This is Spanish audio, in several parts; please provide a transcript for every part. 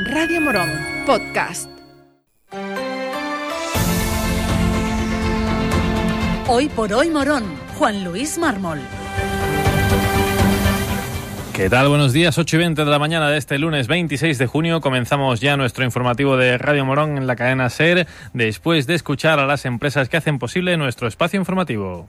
Radio Morón, podcast. Hoy por hoy Morón, Juan Luis Mármol. ¿Qué tal? Buenos días, 8 y 20 de la mañana de este lunes 26 de junio. Comenzamos ya nuestro informativo de Radio Morón en la cadena SER, después de escuchar a las empresas que hacen posible nuestro espacio informativo.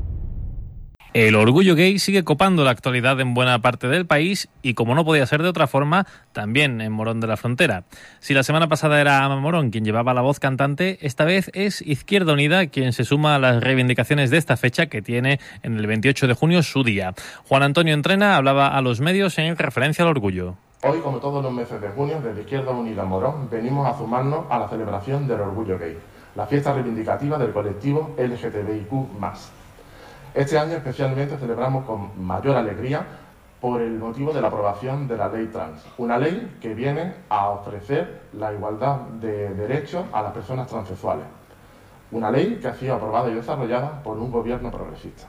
El orgullo gay sigue copando la actualidad en buena parte del país y, como no podía ser de otra forma, también en Morón de la Frontera. Si la semana pasada era Ama Morón quien llevaba la voz cantante, esta vez es Izquierda Unida quien se suma a las reivindicaciones de esta fecha que tiene en el 28 de junio su día. Juan Antonio Entrena hablaba a los medios en referencia al orgullo. Hoy, como todos los meses de junio, desde Izquierda Unida Morón, venimos a sumarnos a la celebración del orgullo gay, la fiesta reivindicativa del colectivo LGTBIQ+. Este año especialmente celebramos con mayor alegría por el motivo de la aprobación de la ley trans, una ley que viene a ofrecer la igualdad de derechos a las personas transexuales, una ley que ha sido aprobada y desarrollada por un gobierno progresista.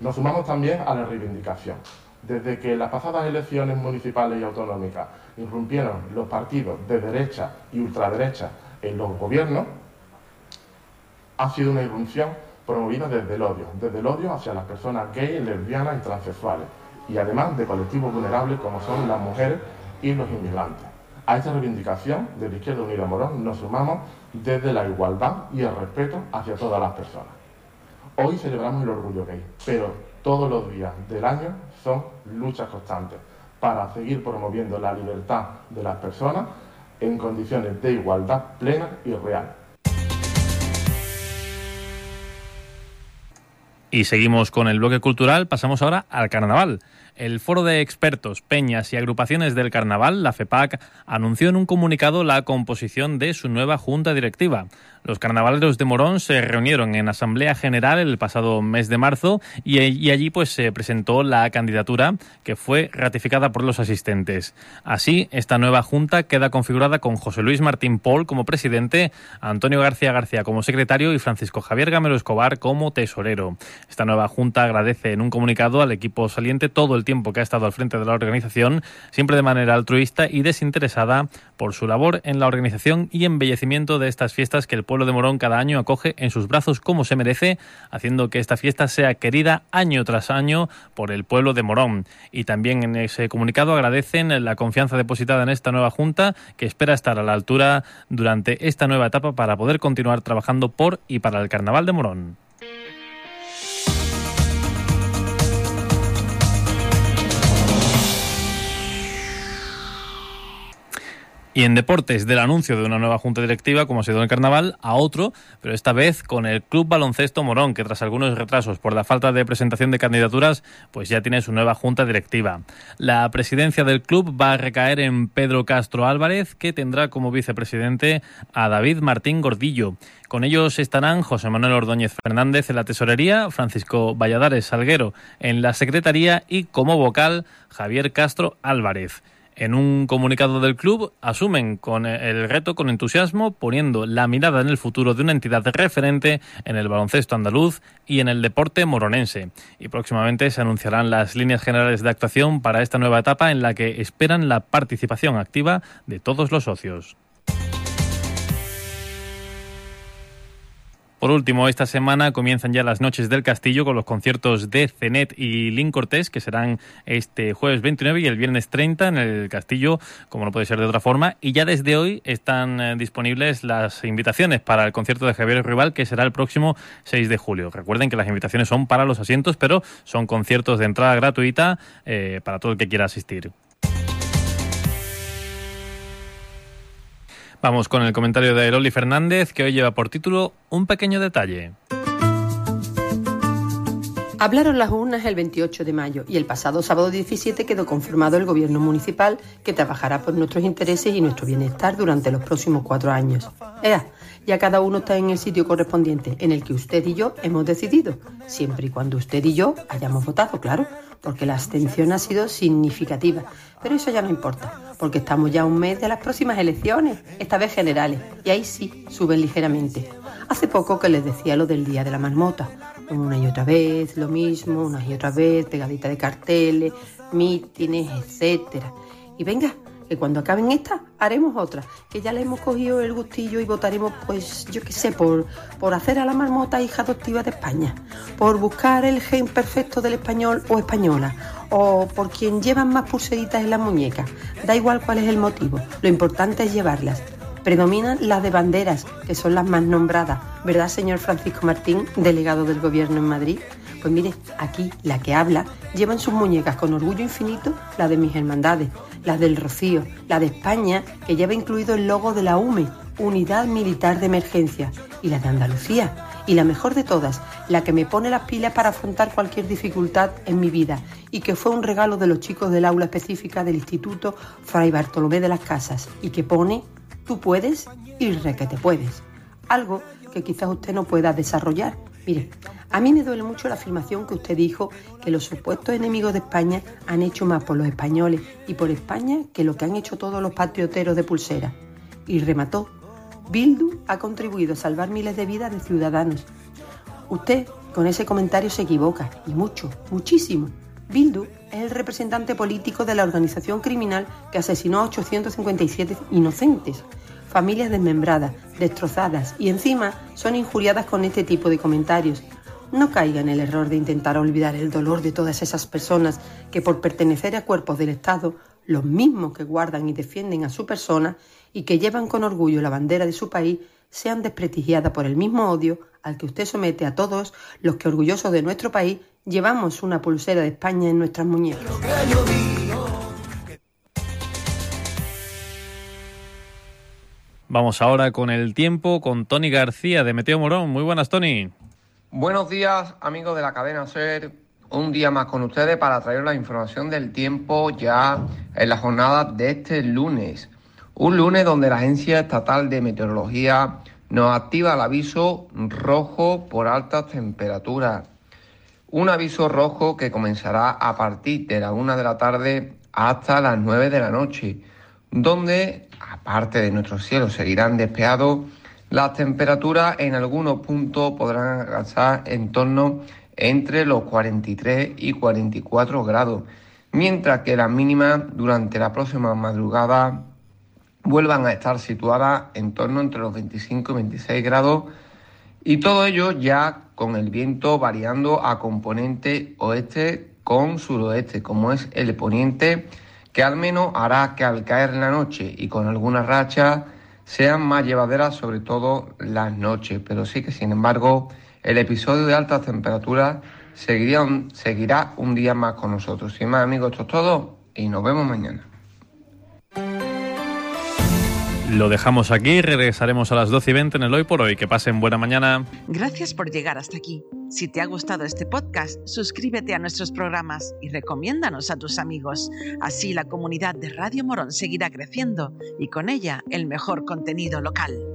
Nos sumamos también a la reivindicación. Desde que las pasadas elecciones municipales y autonómicas irrumpieron los partidos de derecha y ultraderecha en los gobiernos, ha sido una irrupción promovida desde el odio, desde el odio hacia las personas gays, lesbianas y transexuales, y además de colectivos vulnerables como son las mujeres y los inmigrantes. A esta reivindicación de la Izquierda Unida Morón nos sumamos desde la igualdad y el respeto hacia todas las personas. Hoy celebramos el orgullo gay, pero todos los días del año son luchas constantes para seguir promoviendo la libertad de las personas en condiciones de igualdad plena y real. Y seguimos con el bloque cultural, pasamos ahora al carnaval. El Foro de Expertos, Peñas y Agrupaciones del Carnaval, la FEPAC, anunció en un comunicado la composición de su nueva junta directiva. Los carnavaleros de Morón se reunieron en Asamblea General el pasado mes de marzo y, allí pues se presentó la candidatura que fue ratificada por los asistentes. Así, esta nueva junta queda configurada con José Luis Martín Paul como presidente, Antonio García García como secretario y Francisco Javier Gamero Escobar como tesorero. Esta nueva junta agradece en un comunicado al equipo saliente todo el tiempo que ha estado al frente de la organización, siempre de manera altruista y desinteresada por su labor en la organización y embellecimiento de estas fiestas que el pueblo de Morón cada año acoge en sus brazos como se merece, haciendo que esta fiesta sea querida año tras año por el pueblo de Morón. Y también en ese comunicado agradecen la confianza depositada en esta nueva Junta, que espera estar a la altura durante esta nueva etapa para poder continuar trabajando por y para el Carnaval de Morón. Y en deportes, del anuncio de una nueva junta directiva, como ha sido en el carnaval, a otro, pero esta vez con el Club Baloncesto Morón, que tras algunos retrasos por la falta de presentación de candidaturas, pues ya tiene su nueva junta directiva. La presidencia del club va a recaer en Pedro Castro Álvarez, que tendrá como vicepresidente a David Martín Gordillo. Con ellos estarán José Manuel Ordóñez Fernández en la tesorería, Francisco Valladares Salguero en la secretaría y como vocal Javier Castro Álvarez. En un comunicado del club asumen con el reto con entusiasmo, poniendo la mirada en el futuro de una entidad referente en el baloncesto andaluz y en el deporte moronense. Y próximamente se anunciarán las líneas generales de actuación para esta nueva etapa en la que esperan la participación activa de todos los socios. Por último, esta semana comienzan ya las noches del castillo con los conciertos de Cenet y Lin Cortés, que serán este jueves 29 y el viernes 30 en el castillo, como no puede ser de otra forma. Y ya desde hoy están eh, disponibles las invitaciones para el concierto de Javier Rival, que será el próximo 6 de julio. Recuerden que las invitaciones son para los asientos, pero son conciertos de entrada gratuita eh, para todo el que quiera asistir. Vamos con el comentario de Loli Fernández, que hoy lleva por título Un pequeño detalle. Hablaron las urnas el 28 de mayo y el pasado sábado 17 quedó confirmado el gobierno municipal que trabajará por nuestros intereses y nuestro bienestar durante los próximos cuatro años. Ea, ya cada uno está en el sitio correspondiente en el que usted y yo hemos decidido, siempre y cuando usted y yo hayamos votado, claro porque la abstención ha sido significativa. Pero eso ya no importa, porque estamos ya a un mes de las próximas elecciones, esta vez generales, y ahí sí suben ligeramente. Hace poco que les decía lo del Día de la Marmota, una y otra vez, lo mismo, una y otra vez, pegadita de carteles, mítines, etcétera. Y venga, que cuando acaben estas haremos otra, que ya le hemos cogido el gustillo y votaremos, pues yo qué sé, por, por hacer a la marmota hija adoptiva de España, por buscar el gen perfecto del español o española, o por quien llevan más pulseritas en la muñeca. Da igual cuál es el motivo, lo importante es llevarlas. Predominan las de banderas, que son las más nombradas, ¿verdad, señor Francisco Martín, delegado del Gobierno en Madrid? Pues mire, aquí la que habla lleva en sus muñecas con orgullo infinito la de mis hermandades, la del Rocío, la de España, que lleva incluido el logo de la UME, Unidad Militar de Emergencia, y la de Andalucía, y la mejor de todas, la que me pone las pilas para afrontar cualquier dificultad en mi vida, y que fue un regalo de los chicos del aula específica del Instituto Fray Bartolomé de las Casas, y que pone, tú puedes y re que te puedes. Algo que quizás usted no pueda desarrollar. Mire, a mí me duele mucho la afirmación que usted dijo que los supuestos enemigos de España han hecho más por los españoles y por España que lo que han hecho todos los patrioteros de pulsera. Y remató, Bildu ha contribuido a salvar miles de vidas de ciudadanos. Usted con ese comentario se equivoca, y mucho, muchísimo. Bildu es el representante político de la organización criminal que asesinó a 857 inocentes, familias desmembradas, destrozadas y encima son injuriadas con este tipo de comentarios no caiga en el error de intentar olvidar el dolor de todas esas personas que por pertenecer a cuerpos del Estado, los mismos que guardan y defienden a su persona y que llevan con orgullo la bandera de su país, sean desprestigiadas por el mismo odio al que usted somete a todos los que orgullosos de nuestro país llevamos una pulsera de España en nuestras muñecas. Vamos ahora con el tiempo con Tony García de Meteo Morón. Muy buenas, Tony. Buenos días, amigos de la cadena SER. Un día más con ustedes para traer la información del tiempo ya en la jornada de este lunes. Un lunes donde la Agencia Estatal de Meteorología nos activa el aviso rojo por altas temperaturas. Un aviso rojo que comenzará a partir de la una de la tarde hasta las 9 de la noche, donde, aparte de nuestros cielos, seguirán despejados las temperaturas en algunos puntos podrán alcanzar en torno entre los 43 y 44 grados, mientras que las mínimas durante la próxima madrugada vuelvan a estar situadas en torno entre los 25 y 26 grados y todo ello ya con el viento variando a componente oeste con suroeste, como es el poniente, que al menos hará que al caer la noche y con algunas rachas sean más llevaderas, sobre todo las noches. Pero sí que, sin embargo, el episodio de altas temperaturas seguirá seguirá un día más con nosotros. Sin más, amigos, esto es todo y nos vemos mañana. Lo dejamos aquí, regresaremos a las 12 y 20 en el Hoy por Hoy. Que pasen buena mañana. Gracias por llegar hasta aquí. Si te ha gustado este podcast, suscríbete a nuestros programas y recomiéndanos a tus amigos. Así la comunidad de Radio Morón seguirá creciendo y con ella el mejor contenido local.